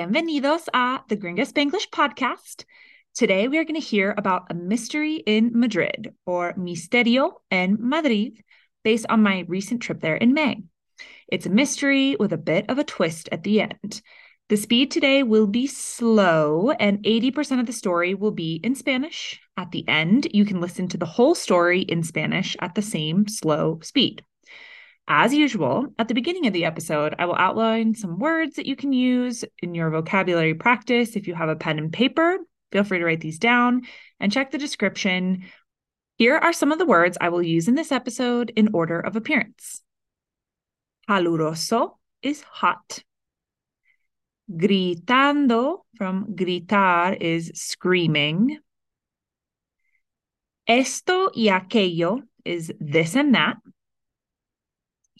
Bienvenidos a the Gringa Spanglish podcast. Today we are going to hear about a mystery in Madrid or Misterio en Madrid based on my recent trip there in May. It's a mystery with a bit of a twist at the end. The speed today will be slow, and 80% of the story will be in Spanish. At the end, you can listen to the whole story in Spanish at the same slow speed. As usual, at the beginning of the episode, I will outline some words that you can use in your vocabulary practice. If you have a pen and paper, feel free to write these down and check the description. Here are some of the words I will use in this episode in order of appearance. Caluroso is hot. Gritando from gritar is screaming. Esto y aquello is this and that.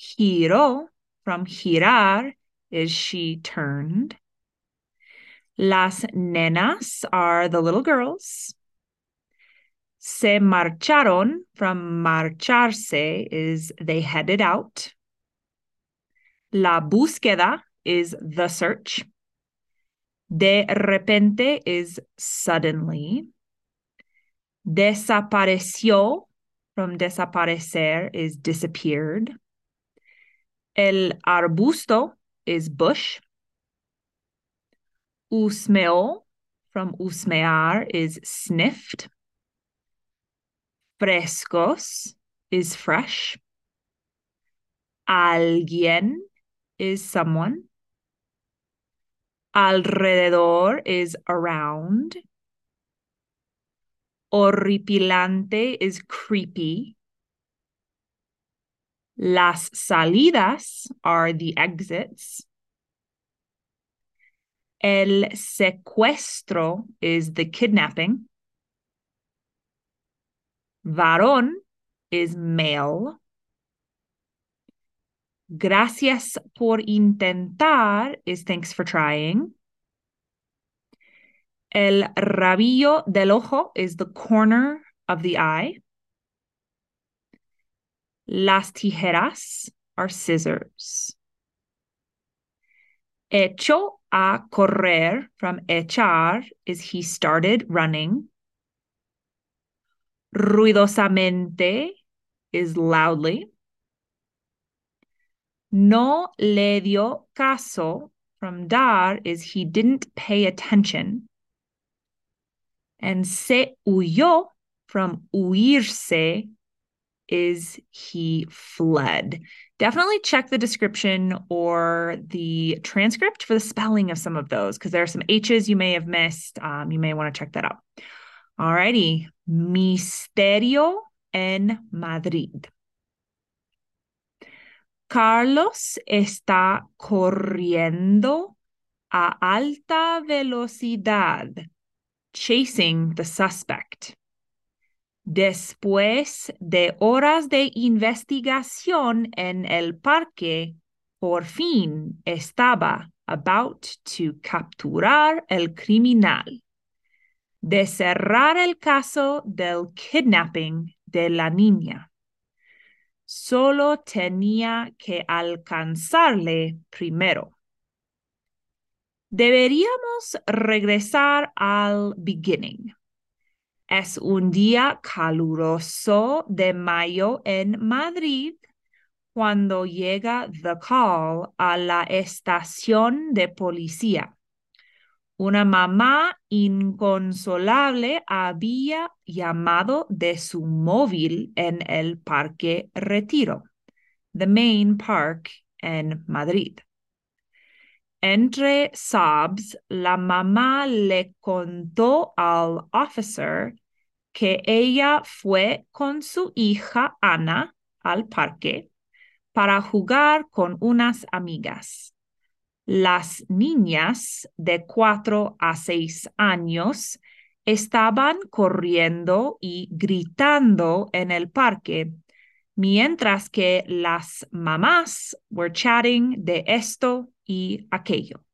Giró from girar is she turned. Las nenas are the little girls. Se marcharon from marcharse is they headed out. La búsqueda is the search. De repente is suddenly. Desapareció from desaparecer is disappeared. El arbusto is bush. Usmeó from usmear is sniffed. Frescos is fresh. Alguien is someone. Alrededor is around. Horripilante is creepy. Las salidas are the exits. El secuestro is the kidnapping. Varón is male. Gracias por intentar is thanks for trying. El rabillo del ojo is the corner of the eye. Las tijeras are scissors. Echó a correr from echar is he started running. Ruidosamente is loudly. No le dio caso from dar is he didn't pay attention. And se huyó from huirse is he fled. Definitely check the description or the transcript for the spelling of some of those because there are some H's you may have missed. Um, you may want to check that out. Alrighty. Misterio en Madrid. Carlos está corriendo a alta velocidad, chasing the suspect. Después de horas de investigación en el parque, por fin estaba about to capturar el criminal, de cerrar el caso del kidnapping de la niña solo tenía que alcanzarle primero. Deberíamos regresar al beginning. Es un día caluroso de mayo en Madrid cuando llega The Call a la estación de policía. Una mamá inconsolable había llamado de su móvil en el Parque Retiro, the main park en Madrid. Entre sobs, la mamá le contó al officer que ella fue con su hija Ana al parque para jugar con unas amigas las niñas de cuatro a seis años estaban corriendo y gritando en el parque, mientras que las mamás were chatting de esto y aquello.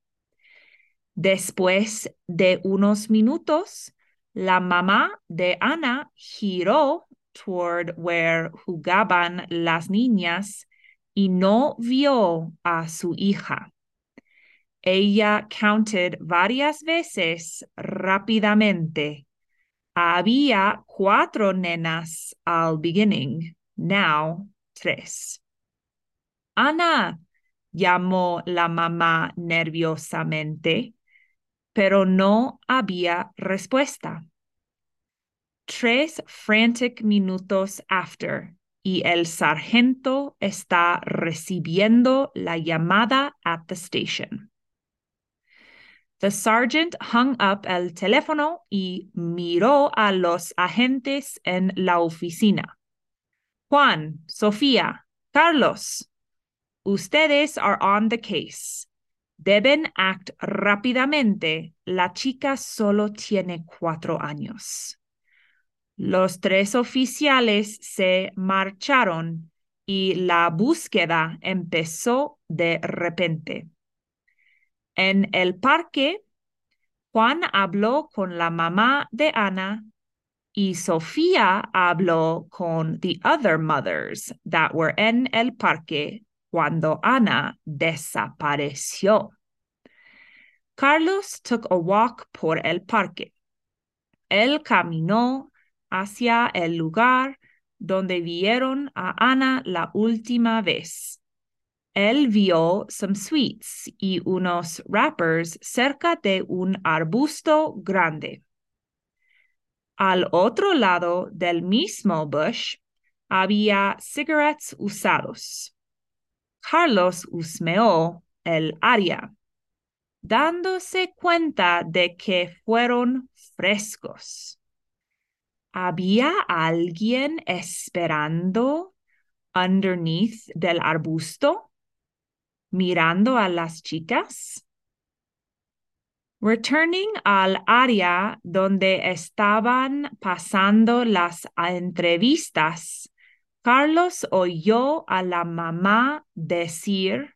Después de unos minutos, la mamá de Ana giró toward where jugaban las niñas y no vio a su hija. Ella counted varias veces rápidamente. Había cuatro nenas al beginning, now tres. Ana, llamó la mamá nerviosamente, pero no había respuesta. Tres frantic minutos after, y el sargento está recibiendo la llamada at the station. The sergeant hung up el teléfono y miró a los agentes en la oficina. Juan, Sofía, Carlos, ustedes are on the case. Deben act rápidamente. La chica solo tiene cuatro años. Los tres oficiales se marcharon y la búsqueda empezó de repente. En el parque, Juan habló con la mamá de Ana y Sofía habló con the other mothers that were en el parque cuando Ana desapareció. Carlos took a walk por el parque. Él caminó hacia el lugar donde vieron a Ana la última vez. Él vio some sweets y unos wrappers cerca de un arbusto grande. Al otro lado del mismo bush había cigarettes usados. Carlos husmeó el área, dándose cuenta de que fueron frescos. ¿Había alguien esperando underneath del arbusto? mirando a las chicas. Returning al área donde estaban pasando las entrevistas, Carlos oyó a la mamá decir,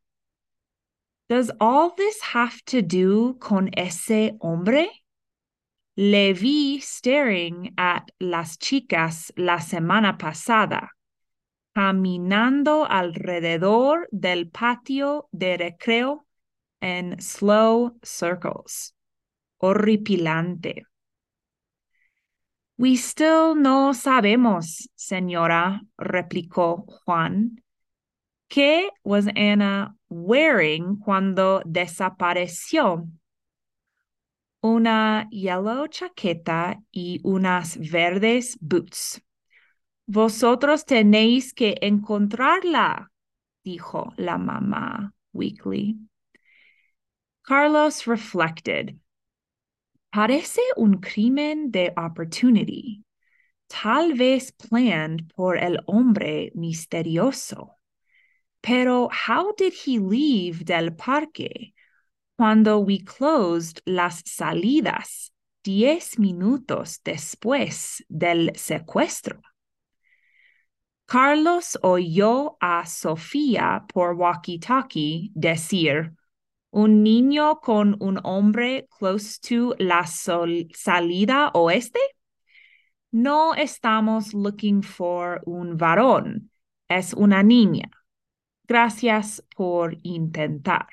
Does all this have to do con ese hombre? Le vi staring at las chicas la semana pasada caminando alrededor del patio de recreo en slow circles. Horripilante. We still no sabemos, señora, replicó Juan. ¿Qué was Anna wearing cuando desapareció? Una yellow chaqueta y unas verdes boots. Vosotros tenéis que encontrarla, dijo la mamá weakly. Carlos reflected. Parece un crimen de opportunity, tal vez planned por el hombre misterioso. Pero how did he leave del parque cuando we closed las salidas diez minutos después del secuestro? Carlos oyó a Sofía por walkie-talkie decir, un niño con un hombre close to la salida oeste? No estamos looking for un varón, es una niña. Gracias por intentar.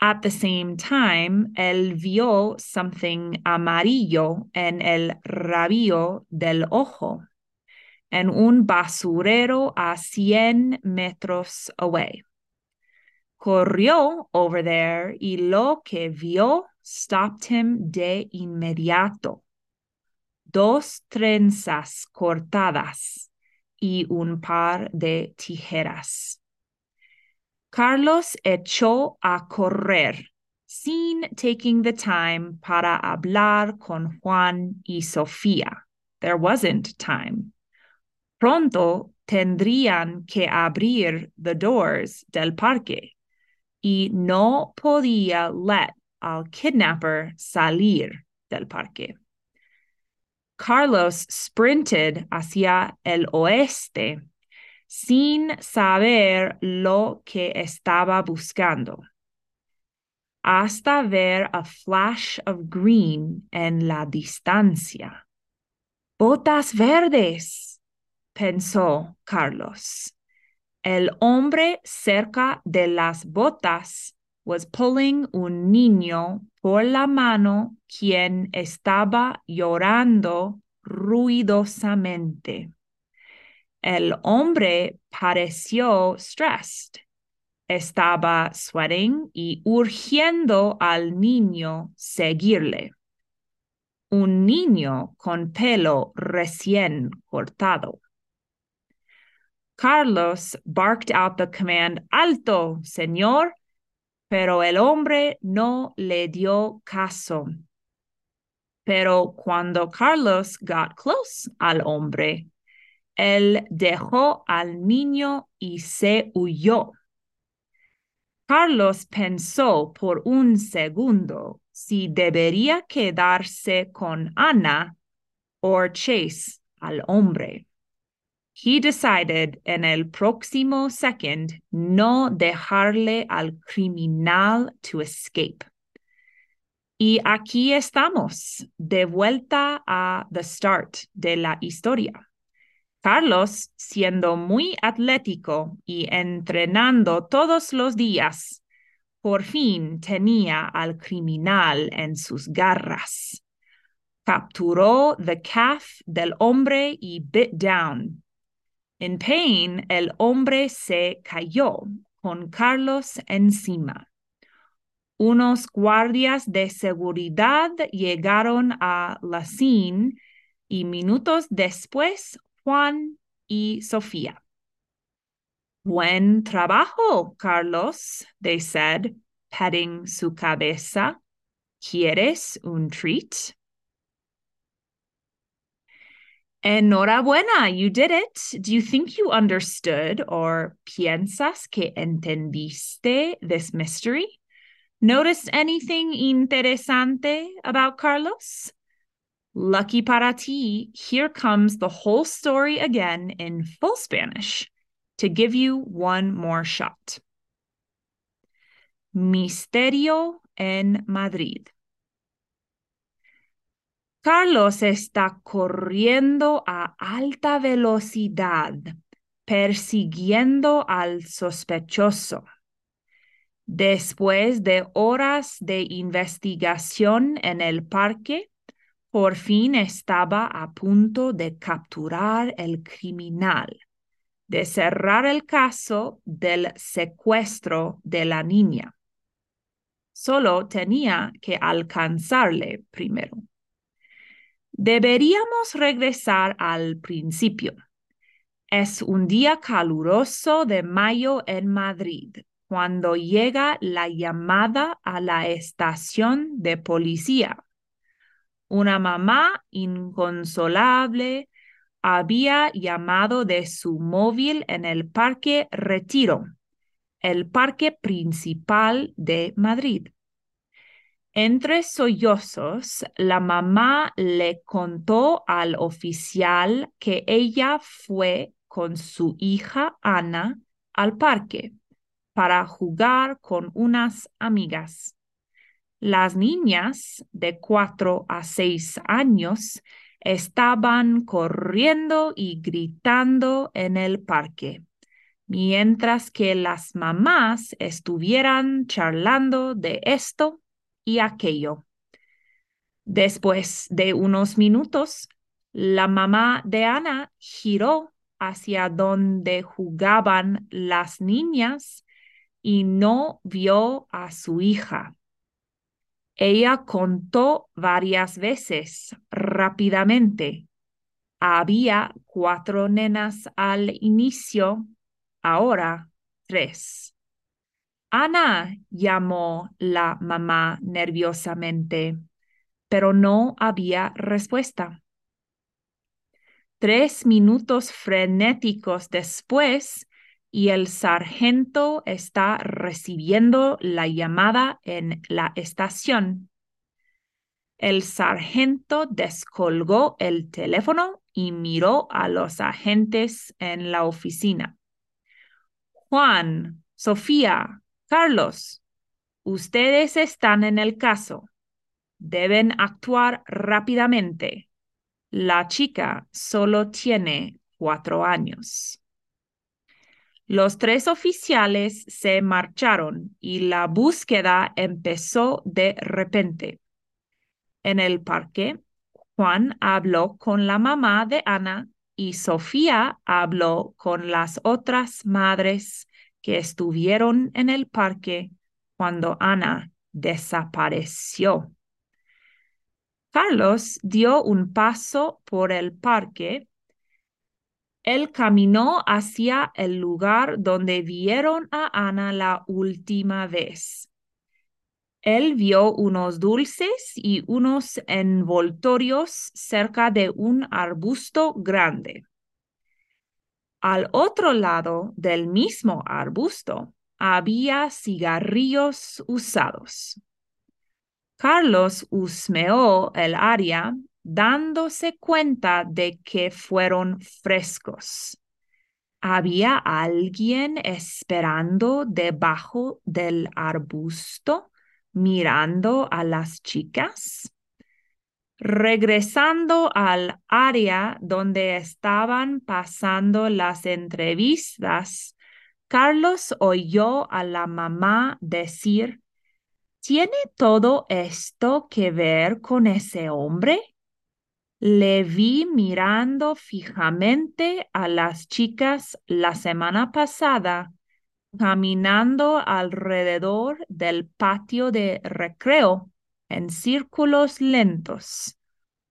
At the same time, él vio something amarillo en el rabillo del ojo en un basurero a 100 metros away. Corrió over there y lo que vio stopped him de inmediato. Dos trenzas cortadas y un par de tijeras. Carlos echó a correr sin taking the time para hablar con Juan y Sofía. There wasn't time. Pronto tendrían que abrir the doors del parque y no podía let al kidnapper salir del parque. Carlos sprinted hacia el oeste sin saber lo que estaba buscando, hasta ver a flash of green en la distancia. Botas verdes pensó Carlos. El hombre cerca de las botas was pulling un niño por la mano quien estaba llorando ruidosamente. El hombre pareció stressed. Estaba sweating y urgiendo al niño seguirle. Un niño con pelo recién cortado. Carlos barked out the command, Alto, señor, pero el hombre no le dio caso. Pero cuando Carlos got close al hombre, él dejó al niño y se huyó. Carlos pensó por un segundo si debería quedarse con Ana o chase al hombre. He decided en el próximo second no dejarle al criminal to escape. Y aquí estamos, de vuelta a the start de la historia. Carlos, siendo muy atlético y entrenando todos los días, por fin tenía al criminal en sus garras. Capturó the calf del hombre y bit down. En pain, el hombre se cayó con Carlos encima. Unos guardias de seguridad llegaron a la scene y minutos después Juan y Sofía. Buen trabajo, Carlos, they said, patting su cabeza. ¿Quieres un treat? Enhorabuena, you did it. Do you think you understood or piensas que entendiste this mystery? Notice anything interesante about Carlos? Lucky para ti, here comes the whole story again in full Spanish to give you one more shot. Misterio en Madrid. Carlos está corriendo a alta velocidad, persiguiendo al sospechoso. Después de horas de investigación en el parque, por fin estaba a punto de capturar el criminal, de cerrar el caso del secuestro de la niña. Solo tenía que alcanzarle primero. Deberíamos regresar al principio. Es un día caluroso de mayo en Madrid, cuando llega la llamada a la estación de policía una mamá inconsolable había llamado de su móvil en el Parque Retiro, el parque principal de Madrid. Entre sollozos, la mamá le contó al oficial que ella fue con su hija Ana al parque para jugar con unas amigas. Las niñas de cuatro a seis años estaban corriendo y gritando en el parque, mientras que las mamás estuvieran charlando de esto y aquello. Después de unos minutos, la mamá de Ana giró hacia donde jugaban las niñas y no vio a su hija. Ella contó varias veces, rápidamente. Había cuatro nenas al inicio, ahora tres. Ana llamó la mamá nerviosamente, pero no había respuesta. Tres minutos frenéticos después, y el sargento está recibiendo la llamada en la estación. El sargento descolgó el teléfono y miró a los agentes en la oficina. Juan, Sofía, Carlos, ustedes están en el caso. Deben actuar rápidamente. La chica solo tiene cuatro años. Los tres oficiales se marcharon y la búsqueda empezó de repente. En el parque, Juan habló con la mamá de Ana y Sofía habló con las otras madres que estuvieron en el parque cuando Ana desapareció. Carlos dio un paso por el parque. Él caminó hacia el lugar donde vieron a Ana la última vez. Él vio unos dulces y unos envoltorios cerca de un arbusto grande. Al otro lado del mismo arbusto había cigarrillos usados. Carlos husmeó el área dándose cuenta de que fueron frescos. ¿Había alguien esperando debajo del arbusto? mirando a las chicas. Regresando al área donde estaban pasando las entrevistas, Carlos oyó a la mamá decir, ¿Tiene todo esto que ver con ese hombre? Le vi mirando fijamente a las chicas la semana pasada caminando alrededor del patio de recreo en círculos lentos.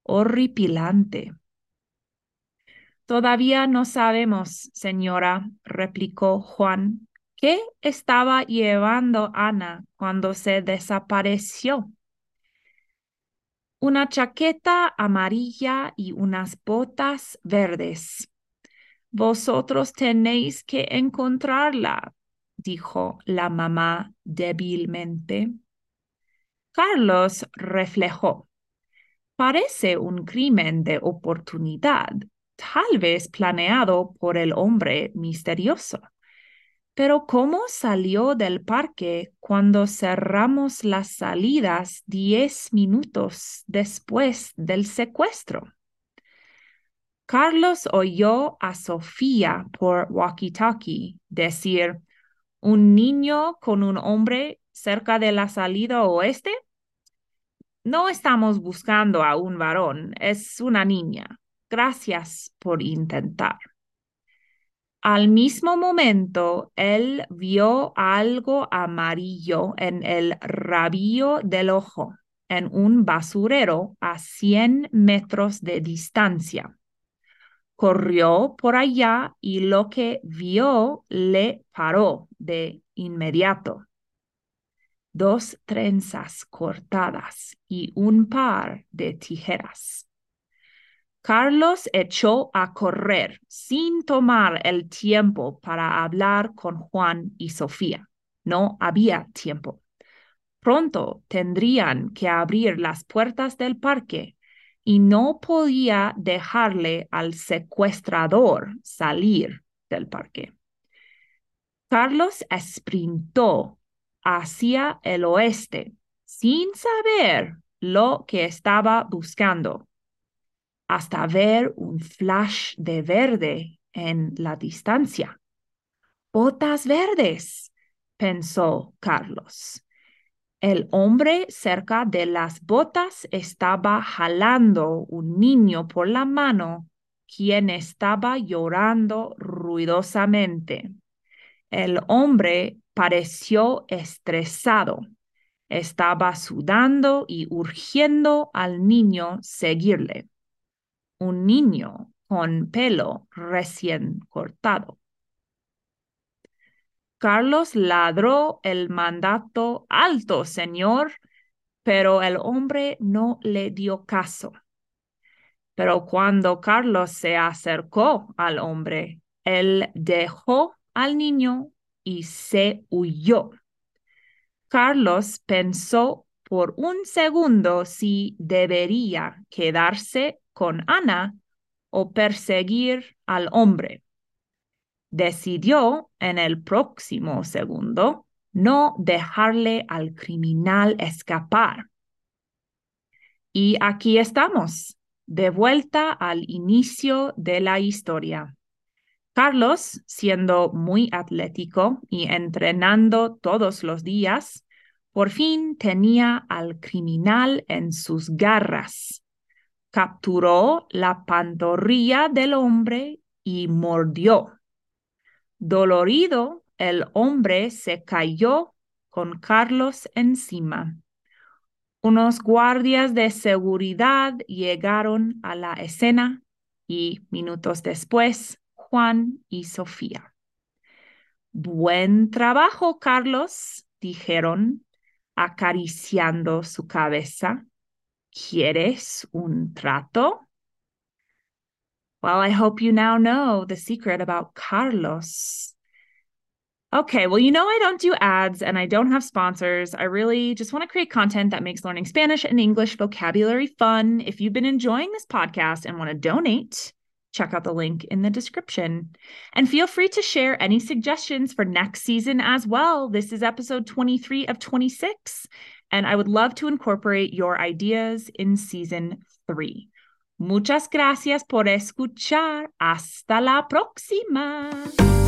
Horripilante. Todavía no sabemos, señora, replicó Juan, qué estaba llevando Ana cuando se desapareció. Una chaqueta amarilla y unas botas verdes. Vosotros tenéis que encontrarla, dijo la mamá débilmente. Carlos reflejó. Parece un crimen de oportunidad, tal vez planeado por el hombre misterioso. Pero ¿cómo salió del parque cuando cerramos las salidas diez minutos después del secuestro? Carlos oyó a Sofía por walkie-talkie decir, un niño con un hombre cerca de la salida oeste? No estamos buscando a un varón, es una niña. Gracias por intentar. Al mismo momento, él vio algo amarillo en el rabillo del ojo, en un basurero a 100 metros de distancia corrió por allá y lo que vio le paró de inmediato. Dos trenzas cortadas y un par de tijeras. Carlos echó a correr sin tomar el tiempo para hablar con Juan y Sofía. No había tiempo. Pronto tendrían que abrir las puertas del parque y no podía dejarle al secuestrador salir del parque. Carlos esprintó hacia el oeste sin saber lo que estaba buscando, hasta ver un flash de verde en la distancia. Botas verdes, pensó Carlos. El hombre cerca de las botas estaba jalando un niño por la mano, quien estaba llorando ruidosamente. El hombre pareció estresado. Estaba sudando y urgiendo al niño seguirle. Un niño con pelo recién cortado. Carlos ladró el mandato alto, señor, pero el hombre no le dio caso. Pero cuando Carlos se acercó al hombre, él dejó al niño y se huyó. Carlos pensó por un segundo si debería quedarse con Ana o perseguir al hombre decidió en el próximo segundo no dejarle al criminal escapar. Y aquí estamos, de vuelta al inicio de la historia. Carlos, siendo muy atlético y entrenando todos los días, por fin tenía al criminal en sus garras. Capturó la pantorrilla del hombre y mordió. Dolorido, el hombre se cayó con Carlos encima. Unos guardias de seguridad llegaron a la escena y minutos después Juan y Sofía. Buen trabajo, Carlos, dijeron, acariciando su cabeza. ¿Quieres un trato? Well, I hope you now know the secret about Carlos. Okay, well, you know, I don't do ads and I don't have sponsors. I really just want to create content that makes learning Spanish and English vocabulary fun. If you've been enjoying this podcast and want to donate, check out the link in the description. And feel free to share any suggestions for next season as well. This is episode 23 of 26, and I would love to incorporate your ideas in season three. Muchas gracias por escuchar. Hasta la próxima.